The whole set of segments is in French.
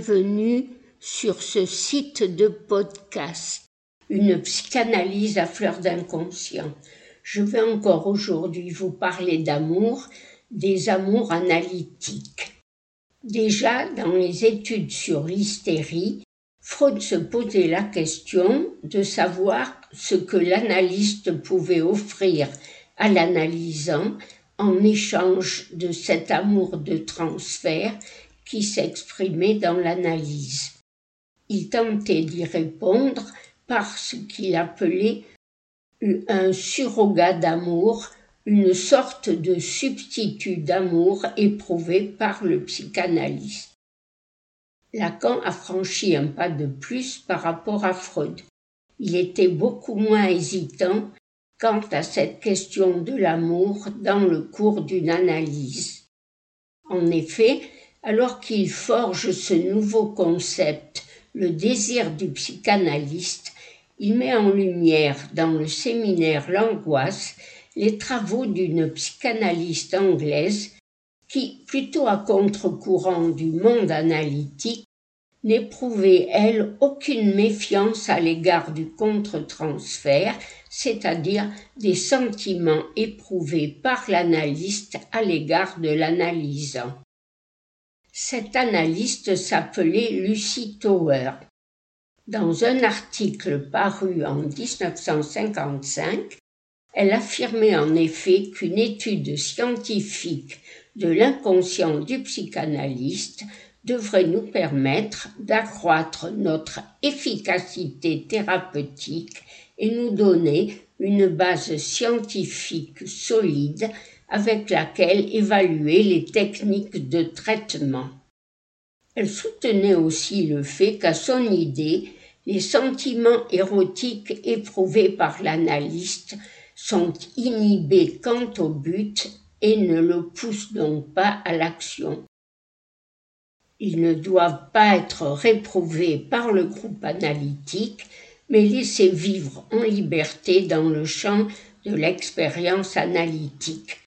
Bienvenue sur ce site de podcast, une psychanalyse à fleur d'inconscient. Je vais encore aujourd'hui vous parler d'amour, des amours analytiques. Déjà, dans les études sur l'hystérie, Freud se posait la question de savoir ce que l'analyste pouvait offrir à l'analysant en échange de cet amour de transfert qui s'exprimait dans l'analyse. Il tentait d'y répondre par ce qu'il appelait un surrogat d'amour, une sorte de substitut d'amour éprouvé par le psychanalyste. Lacan a franchi un pas de plus par rapport à Freud. Il était beaucoup moins hésitant quant à cette question de l'amour dans le cours d'une analyse. En effet, alors qu'il forge ce nouveau concept, le désir du psychanalyste, il met en lumière dans le séminaire L'angoisse les travaux d'une psychanalyste anglaise qui, plutôt à contre-courant du monde analytique, n'éprouvait, elle, aucune méfiance à l'égard du contre-transfert, c'est-à-dire des sentiments éprouvés par l'analyste à l'égard de l'analysant. Cet analyste s'appelait Lucy Tower. Dans un article paru en 1955, elle affirmait en effet qu'une étude scientifique de l'inconscient du psychanalyste devrait nous permettre d'accroître notre efficacité thérapeutique et nous donner une base scientifique solide avec laquelle évaluer les techniques de traitement. Elle soutenait aussi le fait qu'à son idée, les sentiments érotiques éprouvés par l'analyste sont inhibés quant au but et ne le poussent donc pas à l'action. Ils ne doivent pas être réprouvés par le groupe analytique, mais laissés vivre en liberté dans le champ de l'expérience analytique.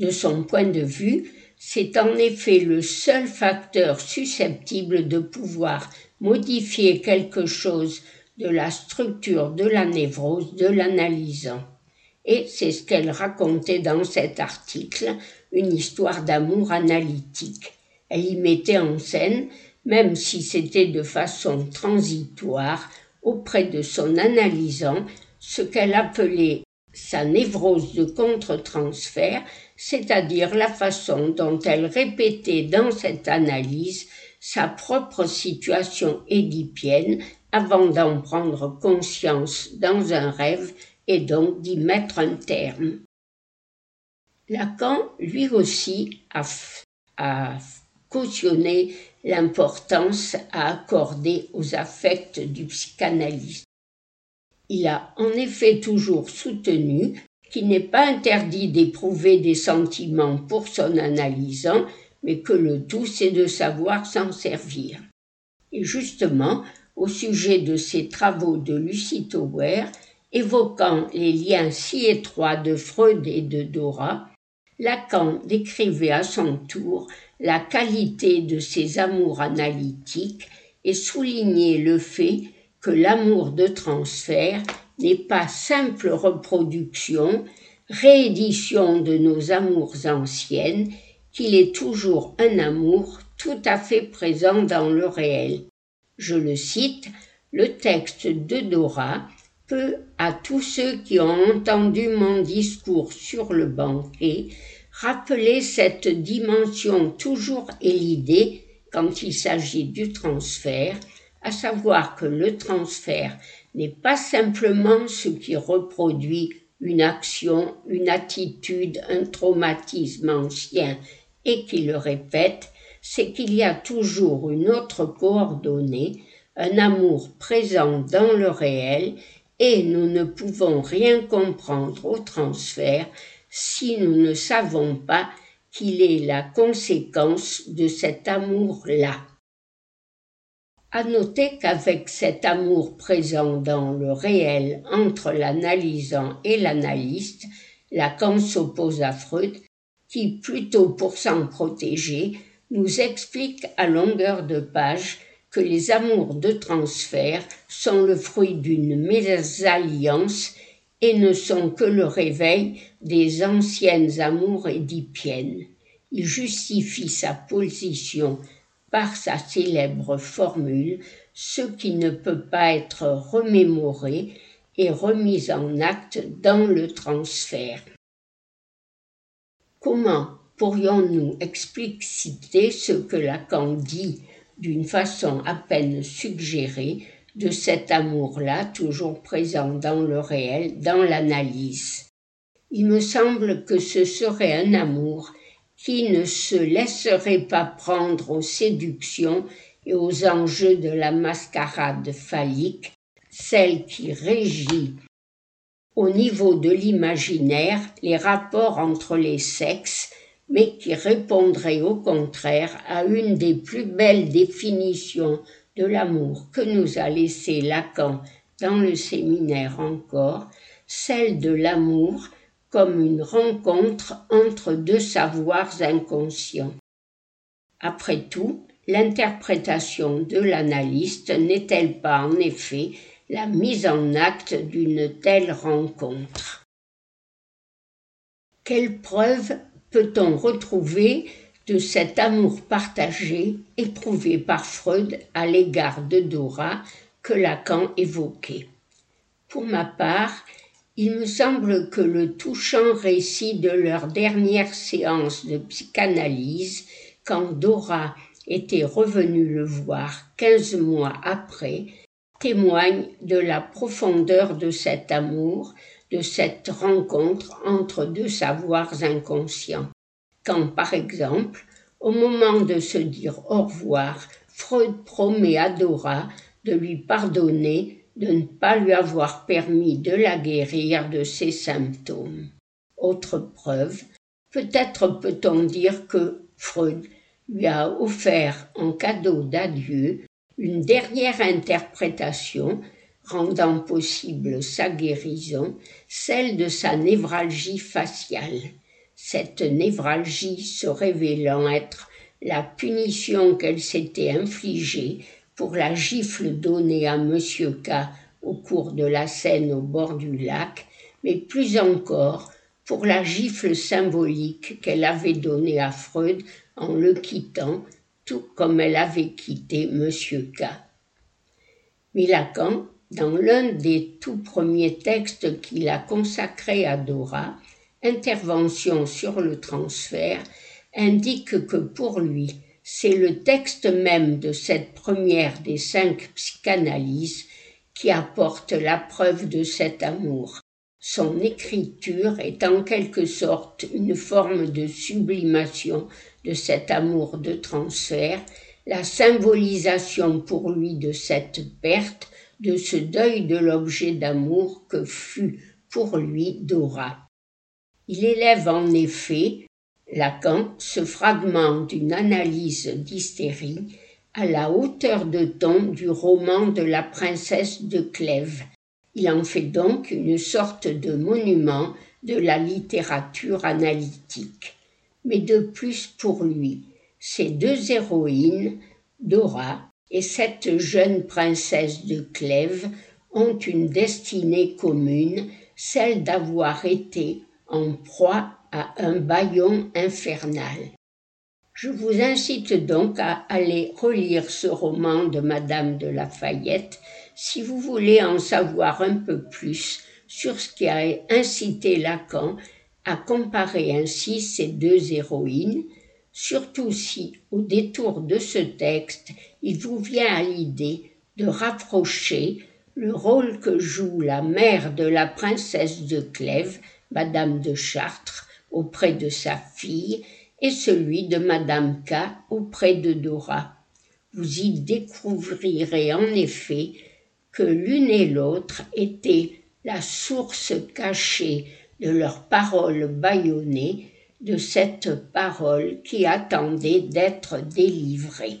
De son point de vue, c'est en effet le seul facteur susceptible de pouvoir modifier quelque chose de la structure de la névrose de l'analysant. Et c'est ce qu'elle racontait dans cet article, une histoire d'amour analytique. Elle y mettait en scène, même si c'était de façon transitoire, auprès de son analysant, ce qu'elle appelait sa névrose de contre-transfert, c'est-à-dire la façon dont elle répétait dans cette analyse sa propre situation édipienne avant d'en prendre conscience dans un rêve et donc d'y mettre un terme. Lacan, lui aussi, a, a cautionné l'importance à accorder aux affects du psychanalyste. Il a en effet toujours soutenu qu'il n'est pas interdit d'éprouver des sentiments pour son analysant, mais que le tout c'est de savoir s'en servir. Et justement, au sujet de ses travaux de Lucy Tower, évoquant les liens si étroits de Freud et de Dora, Lacan décrivait à son tour la qualité de ses amours analytiques et soulignait le fait que l'amour de transfert n'est pas simple reproduction, réédition de nos amours anciennes, qu'il est toujours un amour tout à fait présent dans le réel. Je le cite, le texte de Dora peut, à tous ceux qui ont entendu mon discours sur le banquet, rappeler cette dimension toujours élidée quand il s'agit du transfert, à savoir que le transfert n'est pas simplement ce qui reproduit une action, une attitude, un traumatisme ancien et qui le répète, c'est qu'il y a toujours une autre coordonnée, un amour présent dans le réel, et nous ne pouvons rien comprendre au transfert si nous ne savons pas qu'il est la conséquence de cet amour-là. À noter qu'avec cet amour présent dans le réel entre l'analysant et l'analyste, Lacan s'oppose à Freud, qui, plutôt pour s'en protéger, nous explique à longueur de page que les amours de transfert sont le fruit d'une mésalliance et ne sont que le réveil des anciennes amours édipiennes. Il justifie sa position par sa célèbre formule ce qui ne peut pas être remémoré et remis en acte dans le transfert. Comment pourrions-nous expliciter ce que Lacan dit d'une façon à peine suggérée de cet amour-là toujours présent dans le réel, dans l'analyse? Il me semble que ce serait un amour qui ne se laisserait pas prendre aux séductions et aux enjeux de la mascarade phallique, celle qui régit au niveau de l'imaginaire les rapports entre les sexes, mais qui répondrait au contraire à une des plus belles définitions de l'amour que nous a laissé Lacan dans le séminaire encore, celle de l'amour comme une rencontre entre deux savoirs inconscients. Après tout, l'interprétation de l'analyste n'est-elle pas en effet la mise en acte d'une telle rencontre? Quelle preuve peut-on retrouver de cet amour partagé éprouvé par Freud à l'égard de Dora que Lacan évoquait? Pour ma part, il me semble que le touchant récit de leur dernière séance de psychanalyse, quand Dora était revenue le voir quinze mois après, témoigne de la profondeur de cet amour, de cette rencontre entre deux savoirs inconscients. Quand, par exemple, au moment de se dire au revoir, Freud promet à Dora de lui pardonner de ne pas lui avoir permis de la guérir de ses symptômes. Autre preuve, peut-être peut-on dire que Freud lui a offert en cadeau d'adieu une dernière interprétation rendant possible sa guérison, celle de sa névralgie faciale. Cette névralgie se révélant être la punition qu'elle s'était infligée pour la gifle donnée à M. K au cours de la scène au bord du lac, mais plus encore pour la gifle symbolique qu'elle avait donnée à Freud en le quittant, tout comme elle avait quitté M. K. Mais dans l'un des tout premiers textes qu'il a consacrés à Dora, Intervention sur le transfert, indique que pour lui, c'est le texte même de cette première des cinq psychanalyses qui apporte la preuve de cet amour. Son écriture est en quelque sorte une forme de sublimation de cet amour de transfert, la symbolisation pour lui de cette perte, de ce deuil de l'objet d'amour que fut pour lui Dora. Il élève en effet Lacan ce fragment d'une analyse d'hystérie à la hauteur de ton du roman de la princesse de Clèves. Il en fait donc une sorte de monument de la littérature analytique. Mais de plus pour lui, ces deux héroïnes, Dora et cette jeune princesse de Clèves, ont une destinée commune, celle d'avoir été en proie à un baillon infernal. Je vous incite donc à aller relire ce roman de Madame de Lafayette si vous voulez en savoir un peu plus sur ce qui a incité Lacan à comparer ainsi ces deux héroïnes, surtout si, au détour de ce texte, il vous vient à l'idée de rapprocher le rôle que joue la mère de la princesse de Clèves, Madame de Chartres, auprès de sa fille et celui de Madame K auprès de Dora. Vous y découvrirez en effet que l'une et l'autre étaient la source cachée de leurs paroles bâillonnées, de cette parole qui attendait d'être délivrée.